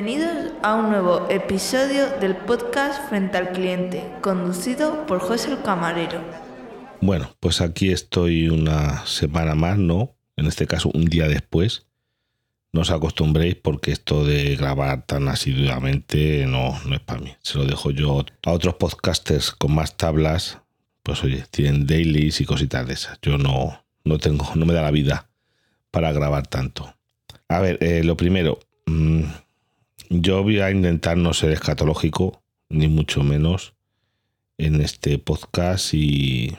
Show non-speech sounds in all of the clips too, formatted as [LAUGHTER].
Bienvenidos a un nuevo episodio del podcast Frente al Cliente, conducido por José el Camarero. Bueno, pues aquí estoy una semana más, ¿no? En este caso, un día después. No os acostumbréis porque esto de grabar tan asiduamente no, no es para mí. Se lo dejo yo a otros podcasters con más tablas. Pues oye, tienen dailies y cositas de esas. Yo no, no tengo, no me da la vida para grabar tanto. A ver, eh, lo primero, mm, yo voy a intentar no ser escatológico, ni mucho menos, en este podcast y,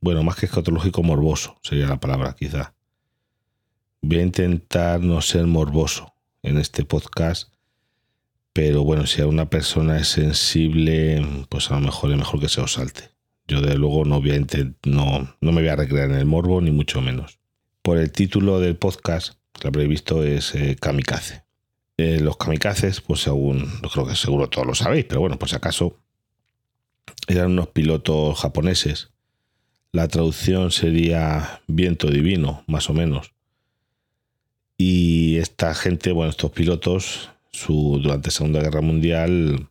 bueno, más que escatológico, morboso sería la palabra quizá. Voy a intentar no ser morboso en este podcast, pero bueno, si a una persona es sensible, pues a lo mejor es mejor que se os salte. Yo de luego no, voy a no, no me voy a recrear en el morbo, ni mucho menos. Por el título del podcast, que habréis visto, es eh, Kamikaze. Eh, los kamikazes, pues según, creo que seguro todos lo sabéis, pero bueno, pues acaso, eran unos pilotos japoneses. La traducción sería viento divino, más o menos. Y esta gente, bueno, estos pilotos, durante la Segunda Guerra Mundial,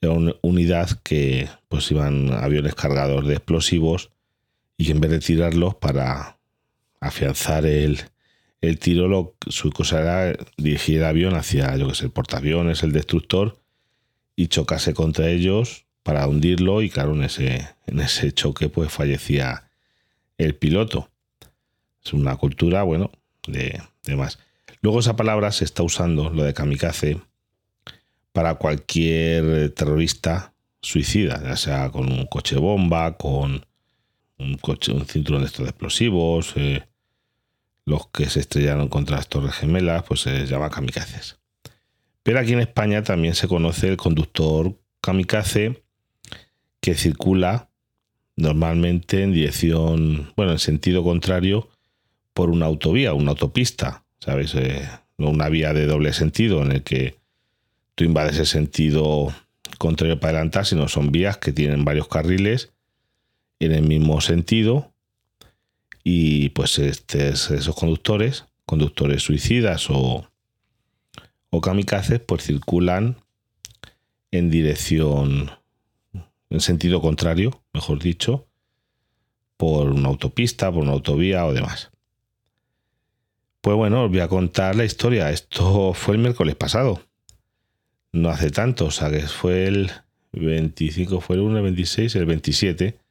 era una unidad que pues iban aviones cargados de explosivos y en vez de tirarlos para afianzar el, el tiro, su cosa era dirigir el avión hacia, yo que sé, el portaaviones, el destructor, y chocase contra ellos para hundirlo. Y claro, en ese, en ese choque, pues fallecía el piloto. Es una cultura, bueno, de, de más. Luego esa palabra se está usando, lo de kamikaze, para cualquier terrorista suicida, ya sea con un coche bomba, con un, coche, un cinturón de estos de explosivos, eh, los que se estrellaron contra las Torres Gemelas, pues se llama kamikazes. Pero aquí en España también se conoce el conductor kamikaze que circula normalmente en dirección, bueno, en sentido contrario por una autovía, una autopista, ¿sabes? Eh, una vía de doble sentido en el que tú invades el sentido contrario para adelantar, sino son vías que tienen varios carriles en el mismo sentido y pues este, esos conductores, conductores suicidas o, o kamikazes, pues circulan en dirección, en sentido contrario, mejor dicho, por una autopista, por una autovía o demás. Pues bueno, os voy a contar la historia. Esto fue el miércoles pasado. No hace tanto, o sea que fue el 25, fue el 1, el 26, el 27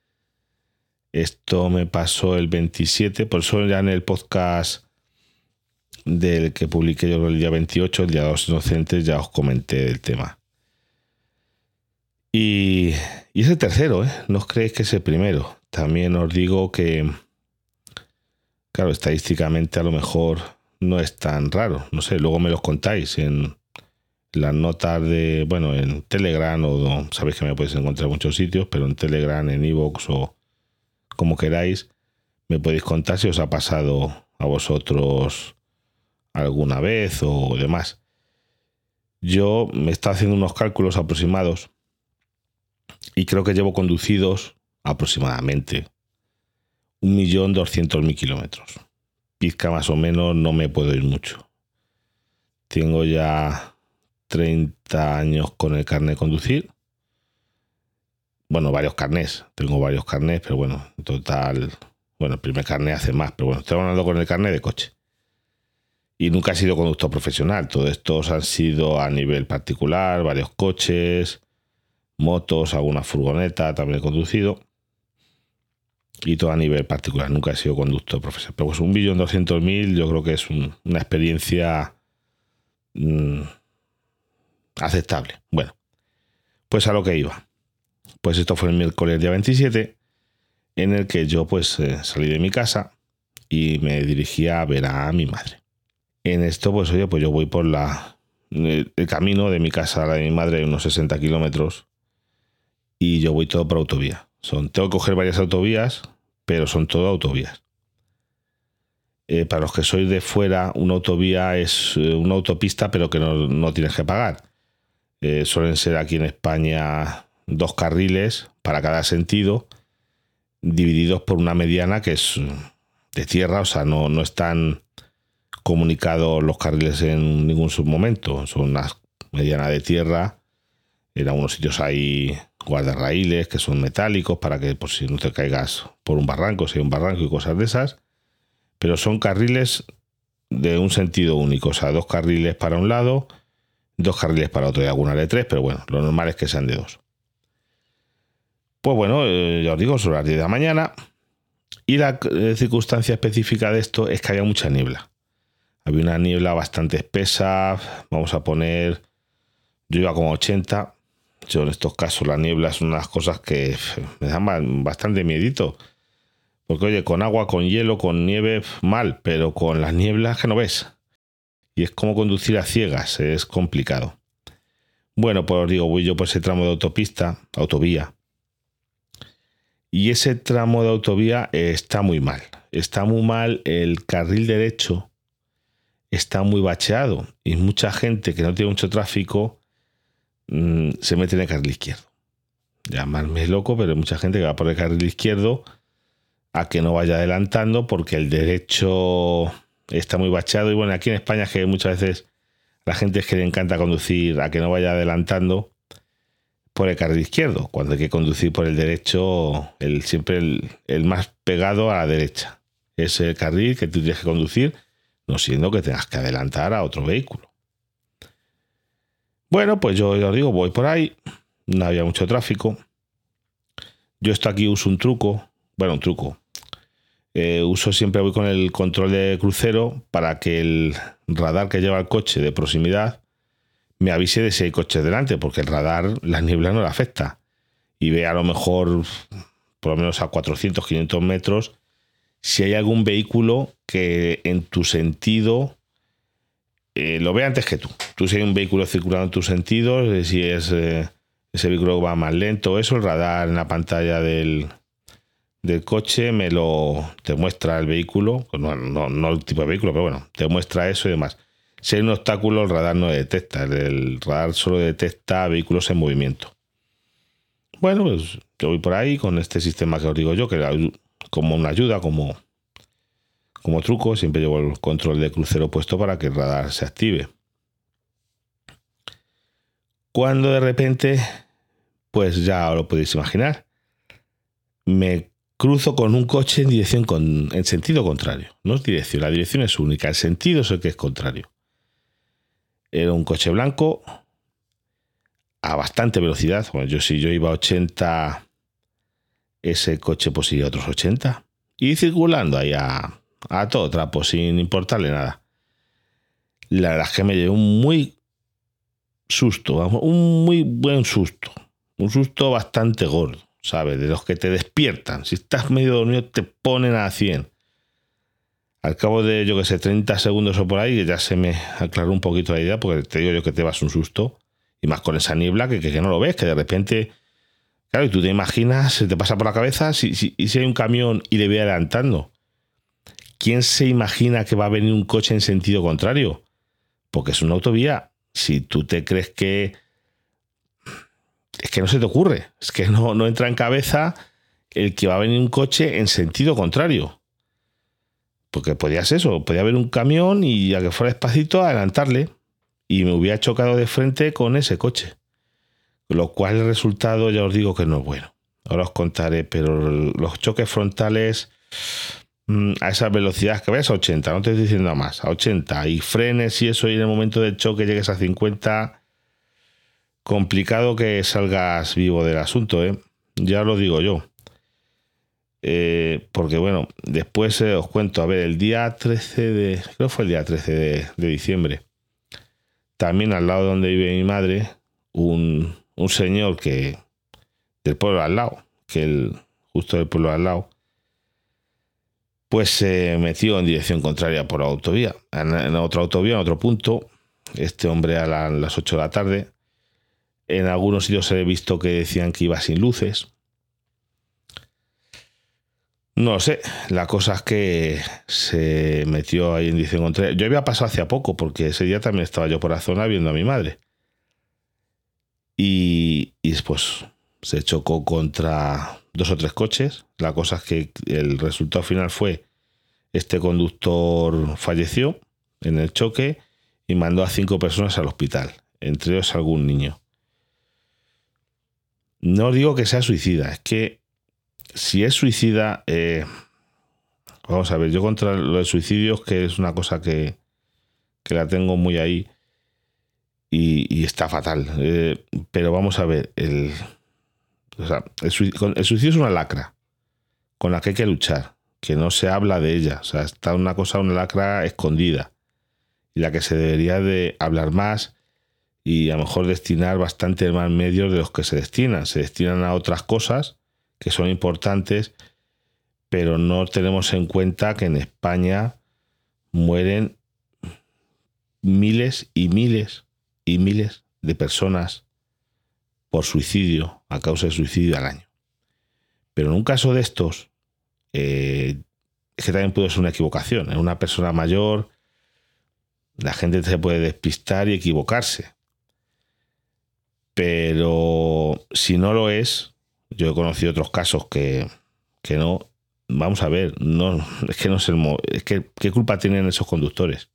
esto me pasó el 27, por eso ya en el podcast del que publiqué yo el día 28, el Día de los Inocentes, ya os comenté el tema. Y, es el tercero, ¿eh? No os creéis que es el primero. También os digo que, claro, estadísticamente a lo mejor no es tan raro. No sé, luego me los contáis en las notas de, bueno, en Telegram o sabéis que me podéis encontrar en muchos sitios, pero en Telegram, en Evox o como queráis, me podéis contar si os ha pasado a vosotros alguna vez o demás. Yo me está haciendo unos cálculos aproximados y creo que llevo conducidos aproximadamente 1.200.000 kilómetros. Pizca más o menos no me puedo ir mucho. Tengo ya 30 años con el carnet de conducir bueno, varios carnés. Tengo varios carnés, pero bueno, en total, bueno, el primer carnet hace más, pero bueno, estoy hablando con el carnet de coche. Y nunca he sido conductor profesional. Todos estos han sido a nivel particular, varios coches, motos, alguna furgoneta también he conducido. Y todo a nivel particular. Nunca he sido conductor profesional. Pero pues un billón doscientos mil yo creo que es una experiencia mm, aceptable. Bueno, pues a lo que iba. Pues esto fue el miércoles día 27, en el que yo pues eh, salí de mi casa y me dirigía a ver a mi madre. En esto, pues oye, pues yo voy por la, el, camino de mi casa a la de mi madre, unos 60 kilómetros, y yo voy todo por autovía. Son, tengo que coger varias autovías, pero son todo autovías. Eh, para los que sois de fuera, una autovía es eh, una autopista, pero que no, tienes que pagar. suelen ser aquí en España dos carriles para cada sentido, divididos por una mediana que es de tierra, o sea, no, no están comunicados los carriles en ningún submomento, son unas, mediana de tierra. En algunos sitios hay guardarraíles que son metálicos para que por si no te caigas por un barranco, si hay un barranco y cosas de esas. Pero son carriles de un sentido único, o sea, dos carriles para un lado, dos carriles para otro, y alguna de tres, pero bueno, lo normal es que sean de dos. Pues bueno, eh, ya os digo, son las 10 de la mañana. Y la eh, circunstancia específica de esto es que había mucha niebla. Había una niebla bastante espesa, vamos a poner, yo iba como 80. Yo en estos casos la niebla son unas cosas que me dan bastante miedito. Porque oye, con agua, con hielo, con nieve, mal, pero con las nieblas que no ves. Y es como conducir a ciegas, es complicado. Bueno, pues os digo, voy yo por ese tramo de autopista, autovía. Y ese tramo de autovía está muy mal. Está muy mal el carril derecho. Está muy bacheado. Y mucha gente que no tiene mucho tráfico mm, se mete en el carril izquierdo. Llamarme loco, pero hay mucha gente que va por el carril izquierdo a que no vaya adelantando porque el derecho está muy bacheado. Y bueno, aquí en España que muchas veces la gente es que le encanta conducir a que no vaya adelantando por el carril izquierdo, cuando hay que conducir por el derecho, el, siempre el, más pegado a la derecha. Es el carril que tú tienes que conducir, no siendo que tengas que adelantar a otro vehículo. Bueno, pues yo os digo, voy por ahí, no había mucho tráfico. Yo esto aquí uso un truco, bueno, un truco, eh, uso siempre voy con el control de crucero para que el radar que lleva el coche de proximidad me avise de si hay coches delante, porque el radar la niebla no le afecta. Y ve a lo mejor, por lo menos a 400, 500 metros, si hay algún vehículo que en tu sentido eh, lo ve antes que tú. Tú si hay un vehículo circulando en tu sentido, eh, si es ese vehículo va más lento, eso, el radar en la pantalla del, del coche me lo te muestra el vehículo, pues no, no, el tipo de vehículo, pero bueno, te muestra eso y demás. Si hay un obstáculo, el radar no detecta, el radar solo detecta vehículos en movimiento. Bueno, pues yo voy por ahí con este sistema que os digo yo, que como una ayuda, como, como truco, siempre llevo el control de crucero puesto para que el radar se active. Cuando de repente, pues ya lo podéis imaginar, me cruzo con un coche en dirección con, en sentido contrario. No es dirección, la dirección es única, el sentido es el que es contrario. Era un coche blanco a bastante velocidad. Bueno, yo si yo iba a 80, ese coche pues a otros 80. Y circulando ahí a, a todo trapo, sin importarle nada. La verdad es que me llevé un muy susto, un muy buen susto. Un susto bastante gordo. ¿sabes? De los que te despiertan. Si estás medio dormido, te ponen a 100. Al cabo de, yo que sé, 30 segundos o por ahí, ya se me aclaró un poquito la idea, porque te digo yo que te vas un susto. Y más con esa niebla que, que, no lo ves, que de repente. Claro, y tú te imaginas, se te pasa por la cabeza, si, si, y si hay un camión y le voy adelantando. ¿Quién se imagina que va a venir un coche en sentido contrario? Porque es una autovía. Si tú te crees que es que no se te ocurre, es que no, no entra en cabeza el que va a venir un coche en sentido contrario. Porque podías eso, podía haber un camión y a que fuera despacito adelantarle y me hubiera chocado de frente con ese coche. Lo cual el resultado ya os digo que no es bueno. Ahora os contaré, pero los choques frontales mm, a esa velocidad que ves a 80, no te estoy diciendo más, a 80 y frenes y eso y en el momento del choque llegues a 50 complicado que salgas vivo del asunto, ¿eh? Ya lo digo yo. Eh, porque bueno, después eh, os cuento, a ver, el día 13 de, creo fue el día 13 de, diciembre, también al lado donde vive mi madre, un, un señor que, del pueblo al lado, que el, justo del pueblo al lado, pues se metió en dirección contraria por autovía, en, otra autovía, en otro punto, este hombre a las 8 de la tarde, en algunos sitios he visto que decían que iba sin luces. No sé, la cosa es que se metió ahí en dirección contraria. Yo había pasado hace poco porque ese día también estaba yo por la zona viendo a mi madre. Y, y después se chocó contra dos o tres coches. La cosa es que el resultado final fue este conductor falleció en el choque y mandó a cinco personas al hospital entre ellos algún niño. No digo que sea suicida, es que si es suicida, eh, vamos a ver, yo contra los suicidios, que es una cosa que, que la tengo muy ahí y, está fatal. Eh, pero vamos a ver, el, el, suicidio es una lacra con la que hay que luchar, que no se habla de ella. O sea, está una cosa, una lacra escondida y la que se debería de hablar más y a lo mejor destinar bastante más medios de los que se destinan. Se destinan a otras cosas que son importantes, pero no tenemos en cuenta que en España mueren miles y miles y miles de personas por suicidio, a causa de suicidio al año. Pero en un caso de estos, eh, es que también puede ser una equivocación. En una persona mayor, la gente se puede despistar y equivocarse. Pero si no lo es, yo he conocido otros casos que, que no. Vamos a ver, no, es que no es que qué culpa tienen esos conductores.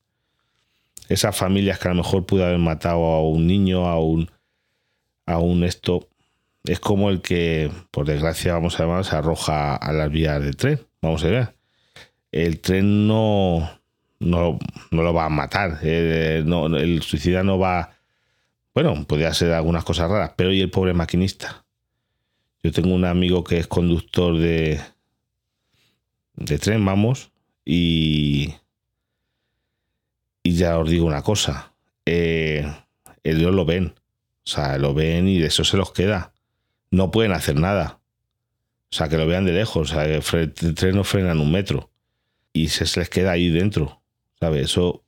Esas familias que a lo mejor pudo haber matado a un niño, a un, a un esto, es como el que, por desgracia, vamos a ver, se arroja a las vías de tren. Vamos a ver. El tren no, no, lo va a matar. Eh, el suicida no va. Bueno, podría ser algunas cosas raras, pero ¿y el pobre maquinista? Yo tengo un amigo que es conductor de, de tren, vamos, y, y ya os digo una cosa, eh, ellos lo ven, o sea, lo ven y de eso se los queda. No pueden hacer nada. O sea, que lo vean de lejos, o sea, el, tren no frena en un metro y se, se les queda ahí dentro, ¿sabes? Eso,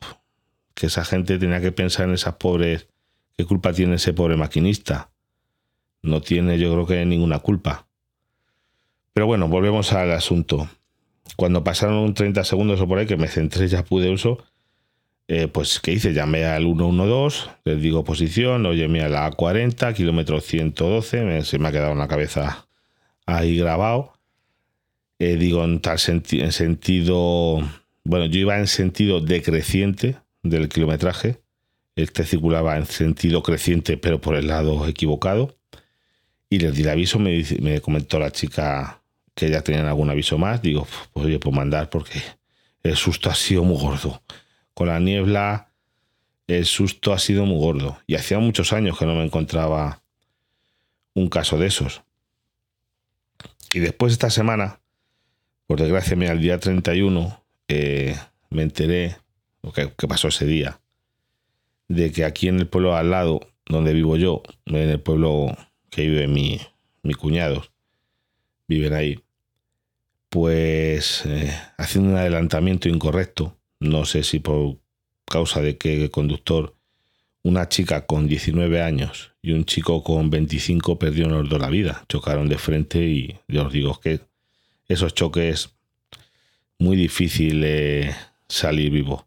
que esa gente tenía que pensar en esas pobres, ¿qué culpa tiene ese pobre maquinista? No tiene yo creo que ninguna culpa. Pero bueno, volvemos al asunto. Cuando pasaron 30 segundos o por ahí que me centré ya pude uso, eh, pues ¿qué hice? Llamé al 112, les digo posición, lo llamé a la A40, kilómetro 112, se me ha quedado en la cabeza ahí grabado. Eh, digo en tal en sentido, bueno, yo iba en sentido decreciente del kilometraje, este circulaba en sentido creciente pero por el lado equivocado. Y les di el aviso, me, me comentó la chica que ya tenían algún aviso más. Digo, pues oye, pues mandar porque el susto ha sido muy gordo. Con la niebla, el susto ha sido muy gordo. Y hacía muchos años que no me encontraba un caso de esos. Y después esta semana, por desgracia, al día 31, eh, me enteré, qué que pasó ese día, de que aquí en el pueblo al lado, donde vivo yo, en el pueblo que vive mi, mi cuñado, viven ahí, pues eh, haciendo un adelantamiento incorrecto, no sé si por causa de que el conductor, una chica con 19 años y un chico con 25 perdieron los la vida, chocaron de frente y yo os digo que esos choques muy difícil salir vivo.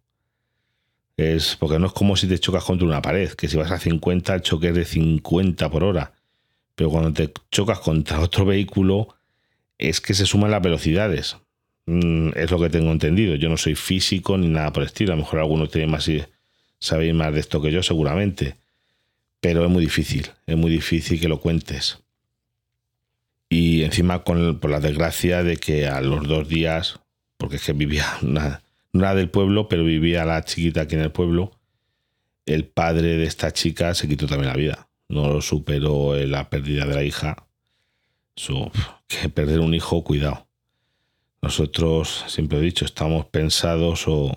Es porque no es como si te chocas contra una pared, que si vas a 50 el choque es de 50 por hora pero cuando te chocas contra otro vehículo es que se suman las velocidades. Mm, es lo que tengo entendido. Yo no soy físico ni nada por el estilo. A lo mejor alguno tiene más y sabéis más de esto que yo, seguramente. Pero es muy difícil. Es muy difícil que lo cuentes. Y encima con, por la desgracia de que a los dos días, porque es que vivía [LAUGHS] una, no del pueblo, pero vivía la chiquita aquí en el pueblo, el padre de esta chica se quitó también la vida no lo superó la pérdida de la hija. que perder un hijo, cuidado. Nosotros, siempre he dicho, estamos pensados o,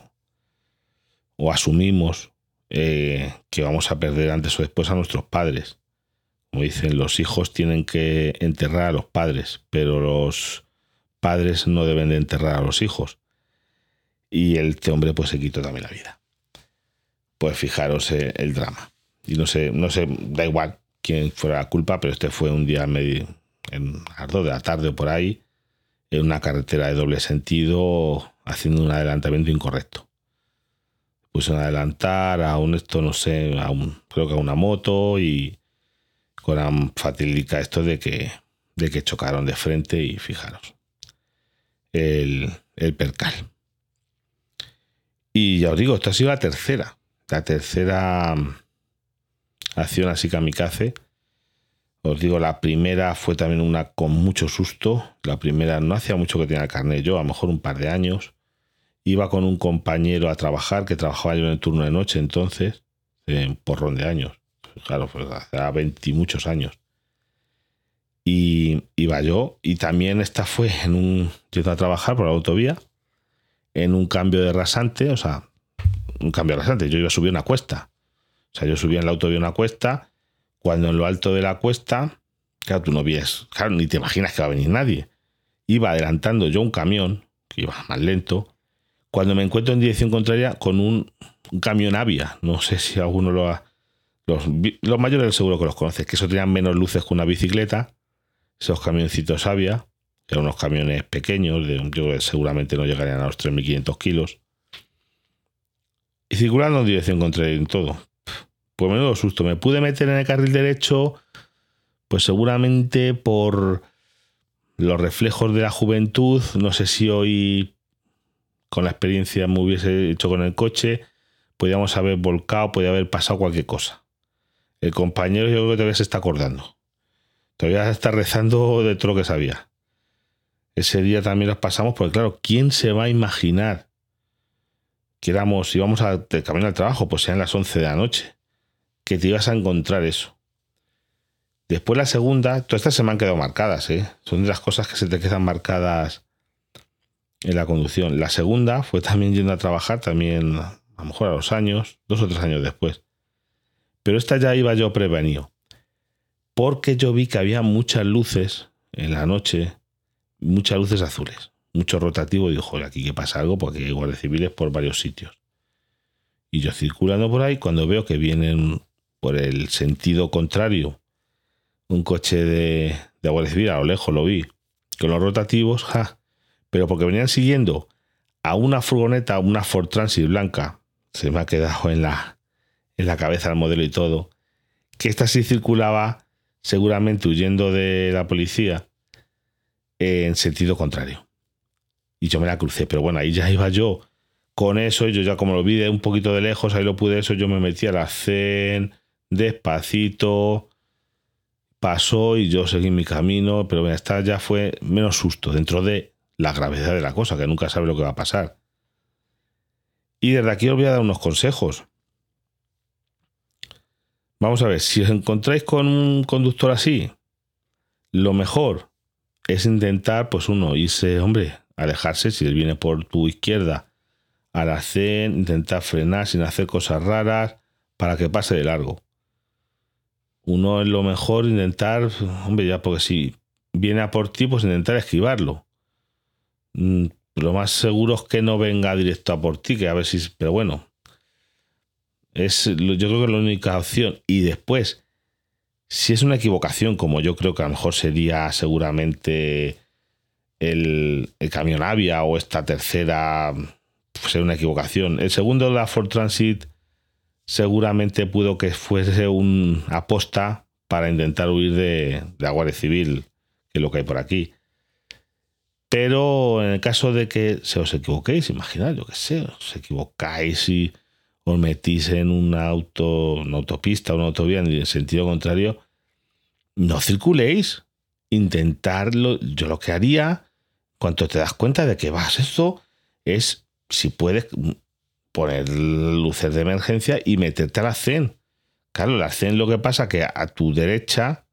o asumimos eh, que vamos a perder antes o después a nuestros padres. Como dicen, los hijos tienen que enterrar a los padres, pero los padres no deben de enterrar a los hijos. Y este hombre pues se quitó también la vida. Pues fijaros eh, el drama. Y no sé, no sé, da igual quién fuera la culpa, pero este fue un día medio, en las dos de la tarde o por ahí, en una carretera de doble sentido, haciendo un adelantamiento incorrecto. Puse a adelantar a un esto, no sé, a un, creo que a una moto y con la fatídica esto de que, de que chocaron de frente y fijaros, el, el percal. Y ya os digo, esto ha sido la tercera, la tercera acción así kamikaze. Os digo, la primera fue también una con mucho susto. La primera no hacía mucho que tenía carnet yo, a lo mejor un par de años. Iba con un compañero a trabajar, que trabajaba yo en el turno de noche entonces, en porrón de años. Claro, pues hace 20 y muchos años. Y iba yo, y también esta fue en un. Yendo a trabajar por la autovía, en un cambio de rasante, o sea, un cambio de rasante. Yo iba a subir una cuesta. Sea, yo subía en la autovía una cuesta, cuando en lo alto de la cuesta, claro, tú no ves, claro, ni te imaginas que va a venir nadie. Iba adelantando yo un camión, que iba más lento, cuando me encuentro en dirección contraria con un, camión Avia. No sé si alguno lo ha. Los, los mayores seguro que los conoces, que eso tenían menos luces que una bicicleta. Esos camioncitos Avia, que eran unos camiones pequeños, de, yo que seguramente no llegarían a los 3.500 kilos. Y circulando en dirección contraria en todo. Pues menudo susto. Me pude meter en el carril derecho, pues seguramente por los reflejos de la juventud. No sé si hoy con la experiencia me hubiese hecho con el coche, podíamos haber volcado, podía haber pasado cualquier cosa. El compañero yo creo que todavía se está acordando. Todavía está rezando de todo lo que sabía. Ese día también los pasamos, porque claro, ¿quién se va a imaginar que éramos, íbamos a camino al trabajo, pues sean las 11 de la noche, que te ibas a encontrar eso? Después la segunda, todas estas se me han quedado marcadas, ¿eh? Son de las cosas que se te quedan marcadas en la conducción. La segunda fue también yendo a trabajar, también a lo mejor a los años, dos o tres años después. Pero esta ya iba yo prevenido. Porque yo vi que había muchas luces en la noche, muchas luces azules, mucho rotativo. Y dijo, joder, aquí que pasa algo porque hay guardias civiles por varios sitios. Y yo circulando por ahí, cuando veo que vienen por el sentido contrario un coche de, de guardia civil, a lo lejos lo vi, con los rotativos, ja, pero porque venían siguiendo a una furgoneta, una Ford Transit blanca, se me ha quedado en la, en la cabeza el modelo y todo, que esta sí circulaba seguramente huyendo de la policía en sentido contrario. Y yo me la crucé, pero bueno, ahí ya iba yo con eso, yo ya como lo vi de un poquito de lejos, ahí lo pude eso, yo me metí a la CEN, despacito, pasó y yo seguí mi camino, pero esta ya fue menos susto dentro de la gravedad de la cosa, que nunca sabe lo que va a pasar. Y desde aquí os voy a dar unos consejos. Vamos a ver, si os encontráis con un conductor así, lo mejor es intentar, pues uno, irse, hombre, alejarse, si él viene por tu izquierda, al hacer, intentar frenar sin hacer cosas raras para que pase de largo. Uno es lo mejor intentar, hombre, ya porque si viene a por ti, pues intentar esquivarlo. Mm, lo más seguro es que no venga directo a por ti, que a ver si. Pero bueno, es, yo creo que es la única opción. Y después, si es una equivocación, como yo creo que a lo mejor sería seguramente el, el camión Avia o esta tercera, pues, una equivocación. El segundo, la Ford Transit, seguramente pudo que fuese un aposta para intentar huir de, de la Guardia Civil, que es lo que hay por aquí. Pero en el caso de que se os equivoquéis, imaginad, yo qué sé, os equivocáis y os metís en un auto, una autopista, una autovía en sentido contrario, no circuléis. Intentarlo. Yo lo que haría, cuando te das cuenta de que vas esto, es si puedes poner luces de emergencia y meterte a la CEN. Claro, la CEN lo que pasa que a tu derecha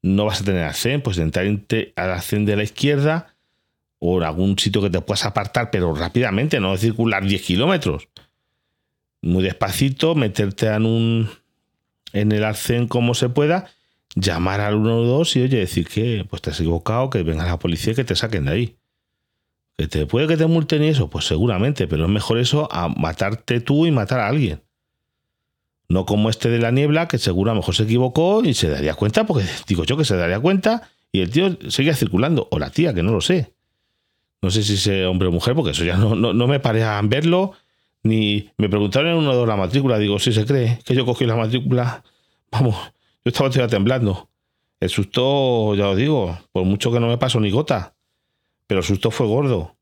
no vas a tener la CEN, pues entrar a la CEN de la izquierda o en algún sitio que te puedas apartar, pero rápidamente, no circular 10 kilómetros. Muy despacito, meterte en un en el arcén como se pueda, llamar al 112 y oye, decir que pues te has equivocado, que venga la policía y que te saquen de ahí. ¿Que te puede que te multen y eso? Pues seguramente, pero es mejor eso a matarte tú y matar a alguien. No como este de la niebla, que seguro a lo mejor se equivocó y se daría cuenta, porque [LAUGHS] digo yo que se daría cuenta y el tío seguía circulando, o la tía, que no lo sé. No sé si es hombre o mujer, porque eso ya no, no, me paré a verlo. Ni me preguntaron en uno de la matrícula. Digo, si se cree que yo cogí la matrícula. [LAUGHS] Vamos, yo estaba todavía temblando. El susto, ya os digo, por mucho que no me pasó ni gota. Pero el susto fue gordo.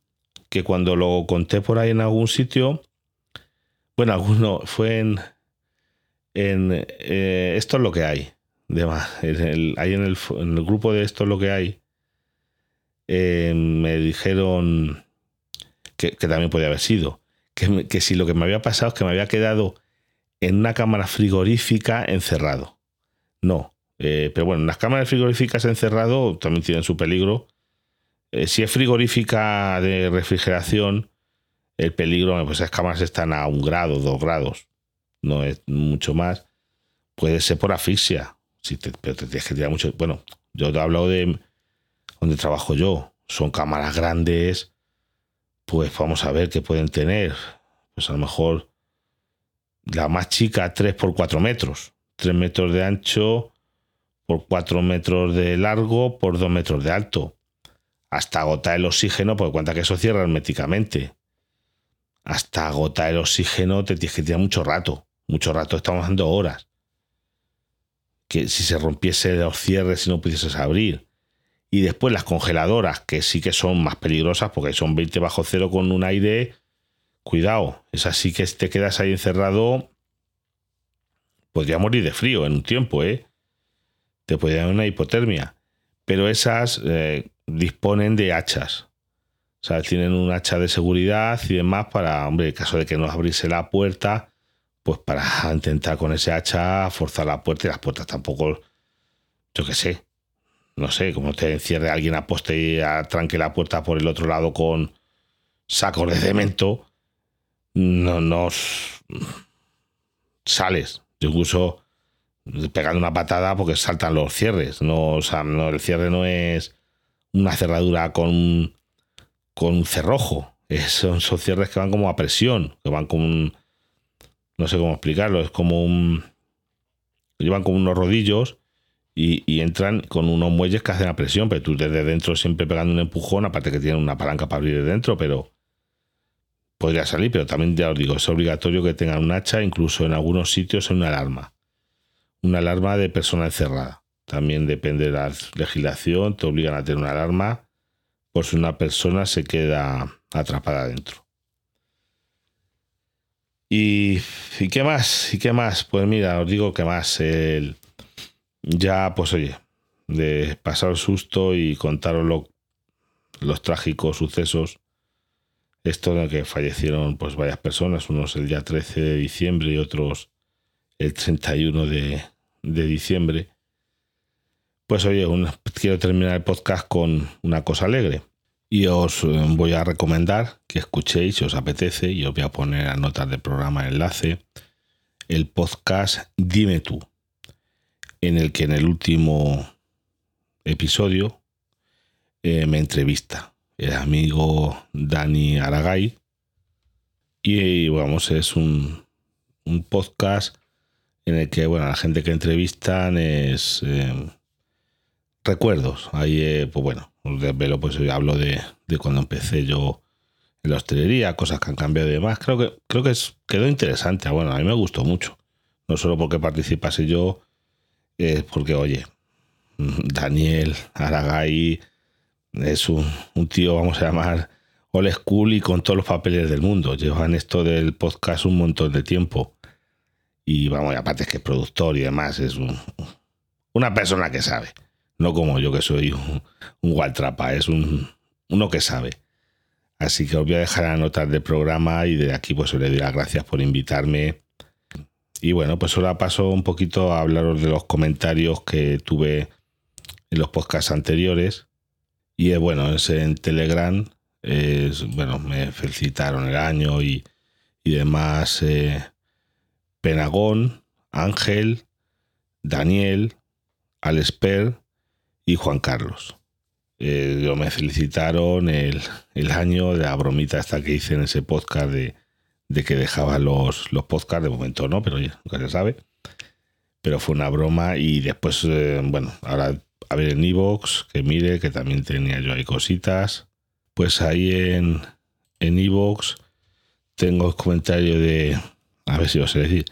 Que cuando lo conté por ahí en algún sitio. Bueno, alguno fue en, En, eh, esto es lo que hay. De en el, ahí en el, en el, grupo de esto es lo que hay. Eh, me dijeron que, que, también podía haber sido. Que, que si lo que me había pasado es que me había quedado en una cámara frigorífica encerrado. No. Eh, pero bueno, las cámaras frigoríficas encerrado también tienen su peligro. Eh, si es frigorífica de refrigeración, el peligro, pues esas cámaras están a un grado, dos grados, no es mucho más. Puede ser por asfixia, si te, pero te tienes que tirar mucho. Bueno, yo te he hablado de donde trabajo yo. Son cámaras grandes, pues vamos a ver qué pueden tener. Pues a lo mejor la más chica 3 por 4 metros. 3 metros de ancho por 4 metros de largo por 2 metros de alto. Hasta agotar el oxígeno, porque cuenta que eso cierra herméticamente. Hasta agotar el oxígeno te tienes que tirar mucho rato. Mucho rato, estamos dando horas. Que si se rompiese los cierres y no pudieses abrir. Y después las congeladoras, que sí que son más peligrosas porque son 20 bajo cero con un aire Cuidado, es así que te quedas ahí encerrado. Podría morir de frío en un tiempo, ¿eh? Te podría dar una hipotermia. Pero esas eh, disponen de hachas. O sea, tienen un hacha de seguridad y demás para, hombre, en caso de que no abriese la puerta, pues para intentar con ese hacha forzar la puerta y las puertas tampoco, yo qué sé, no sé, como te encierre alguien a poste y tranque la puerta por el otro lado con sacos de cemento, no, nos sales. Incluso pegando una patada porque saltan los cierres. No, o sea, no, el cierre no es una cerradura con, con un cerrojo. son, son, cierres que van como a presión, que van como un. No sé cómo explicarlo, es como un. Llevan como unos rodillos y, y, entran con unos muelles que hacen a presión, pero tú desde dentro siempre pegando un empujón, aparte que tienen una palanca para abrir de dentro, pero podría salir, pero también ya os digo, es obligatorio que tengan un hacha, incluso en algunos sitios una alarma. Una alarma de persona encerrada. También depende de la legislación, te obligan a tener una alarma por si una persona se queda atrapada dentro. ¿Y, ¿Y, qué más? ¿Y qué más? Pues mira, os digo que más. El, ya, pues oye, de pasar el susto y contaros los trágicos sucesos esto de que fallecieron pues varias personas, unos el día 13 de diciembre y otros el 31 de, de diciembre. Pues oye, quiero terminar el podcast con una cosa alegre. Y os eh, voy a recomendar que escuchéis, si os apetece, y os voy a poner a notas del programa el enlace, el podcast Dime tú, en el que en el último episodio eh, me entrevista el amigo Dani Aragay. Y vamos, es un, un podcast en el que, bueno, la gente que entrevistan es eh, recuerdos. Ahí, eh, pues bueno, velo, pues hablo de, de, cuando empecé yo en la hostelería, cosas que han cambiado y demás. Creo que, creo que es, quedó interesante. Bueno, a mí me gustó mucho. No solo porque participase yo, es porque, oye, [LAUGHS] Daniel Aragay es un, tío, vamos a llamar, old school y con todos los papeles del mundo. Llevan esto del podcast un montón de tiempo. Y vamos, y aparte es que es productor y demás, es una persona que sabe. No como yo que soy un, un es un, uno que sabe. Así que os voy a dejar anotar del programa y de aquí pues os le doy las gracias por invitarme. Y bueno, pues ahora paso un poquito a hablaros de los comentarios que tuve en los podcasts anteriores. Y bueno, es en Telegram. Es, bueno, me felicitaron el año y, y demás. Eh, Penagón, Ángel, Daniel, Alesper y Juan Carlos. Eh, me felicitaron el, el, año de la bromita esta que hice en ese podcast de, de que dejaba los, los podcasts. De momento no, pero ya, se sabe. Pero fue una broma y después, eh, bueno, ahora a ver en Evox, que mire, que también tenía yo ahí cositas. Pues ahí en en Evox tengo el comentario de, a ver si os sé decir,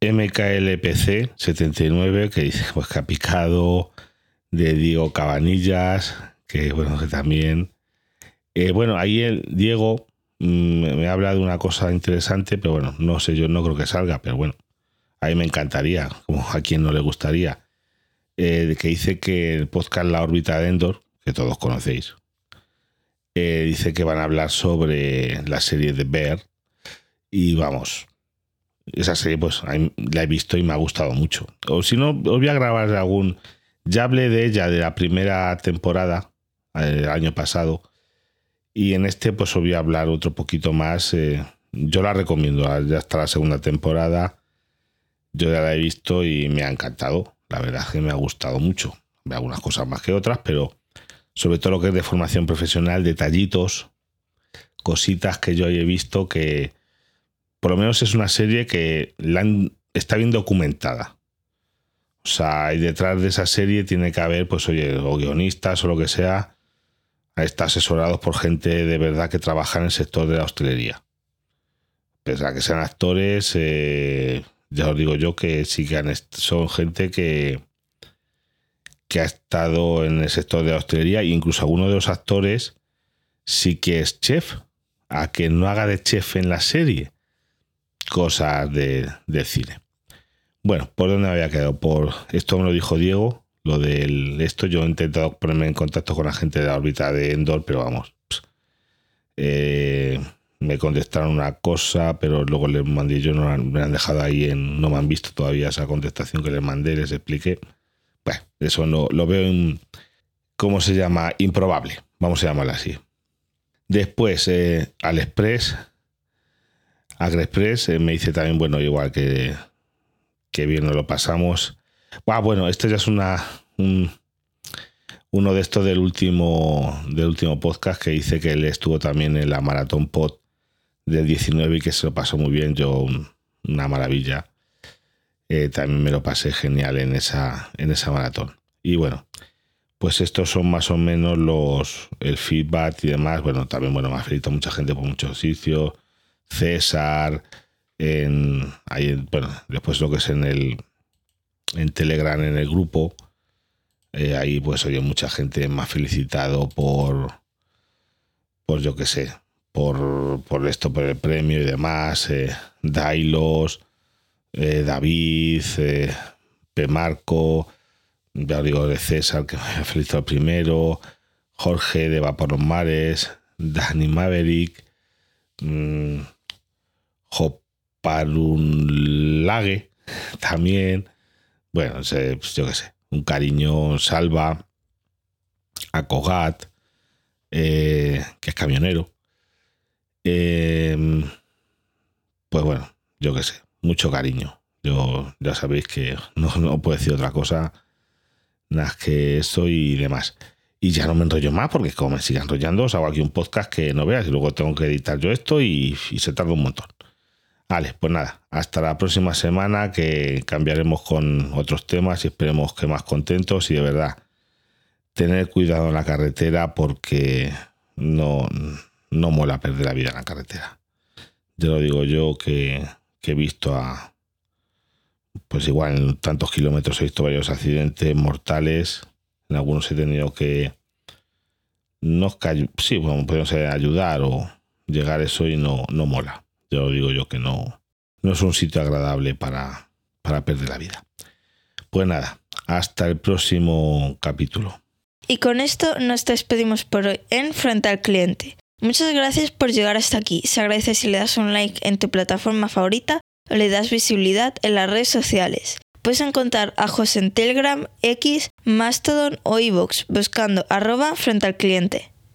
MKLPC79, que dice pues que ha picado, de Diego Cabanillas, que bueno, que también... Eh, bueno, ahí el Diego mm, me habla de una cosa interesante, pero bueno, no sé, yo no creo que salga, pero bueno, a mí me encantaría, como a quien no le gustaría, eh, que dice que el podcast La órbita de Endor, que todos conocéis, eh, dice que van a hablar sobre la serie de Bear. Y vamos, esa serie pues la he visto y me ha gustado mucho. O si no, os voy a grabar algún... Ya hablé de ella de la primera temporada, el año pasado, y en este pues os voy a hablar otro poquito más. Eh, yo la recomiendo, ya está la segunda temporada. Yo ya la he visto y me ha encantado. La verdad es que me ha gustado mucho. Algunas cosas más que otras, pero sobre todo lo que es de formación profesional, detallitos, cositas que yo he visto que por lo menos es una serie que está bien documentada. O sea, y detrás de esa serie tiene que haber, pues oye, o guionistas o lo que sea, está asesorados por gente de verdad que trabaja en el sector de la hostelería. Pese a que sean actores, eh, ya os digo yo que sí que son gente que, que ha estado en el sector de la hostelería e incluso alguno de los actores sí que es chef, a que no haga de chef en la serie, cosas de, cine. Bueno, ¿por dónde me había quedado? Por esto me lo dijo Diego, lo del esto. Yo he intentado ponerme en contacto con la gente de la órbita de Endor, pero vamos. Eh, me contestaron una cosa, pero luego les mandé, yo no me han dejado ahí en, no me han visto todavía esa contestación que les mandé, les expliqué. Bueno, eso no, lo veo en, ¿cómo se llama? Improbable, vamos a llamarlo así. Después, eh, Express AgriExpress eh, me dice también, bueno, igual que, que bien nos lo pasamos. Ah, bueno, esto ya es una, uno de estos del último, del último podcast que dice que él estuvo también en la Maratón Pod del 19 y que se lo pasó muy bien. Yo, una maravilla. Eh, también me lo pasé genial en esa, en esa maratón. Y bueno, pues estos son más o menos los el feedback y demás. Bueno, también bueno, me ha felicitado mucha gente por muchos sitios. César, en, bueno, después lo que es en el en Telegram, en el grupo. Eh, ahí pues oye, mucha gente me ha felicitado por, por yo qué sé, por, por esto, por el premio y demás. Eh, Dailos, eh, David, eh, P. Marco, ya digo de César, que me felicitado primero, Jorge de Va por los Mares, Dani Maverick, mmm, Joparunlague también. Bueno, pues yo qué sé, un cariño salva a Cogat, que es camionero. pues bueno, yo qué sé, mucho cariño. Yo ya sabéis que no, puedo decir otra cosa más que eso y demás. Y ya no me enrollo más porque como me sigue enrollando, os hago aquí un podcast que no veas y luego tengo que editar yo esto y, se tarda un montón. Vale, pues nada, hasta la próxima semana que cambiaremos con otros temas y esperemos que más contentos y de verdad tener cuidado en la carretera porque no, no mola perder la vida en la carretera. Ya lo digo yo que he visto a, pues igual en tantos kilómetros he visto varios accidentes mortales. En algunos he tenido que, no sí, podemos ayudar o llegar eso y no, no mola. Ya lo digo yo que no, no es un sitio agradable para, para perder la vida. Pues nada, hasta el próximo capítulo. Y con esto nos despedimos por hoy en Frente al Cliente. Muchas gracias por llegar hasta aquí. Se agradece si le das un like en tu plataforma favorita o le das visibilidad en las redes sociales. Puedes encontrar a José en Telegram, X, Mastodon o iVoox buscando arroba frente al cliente.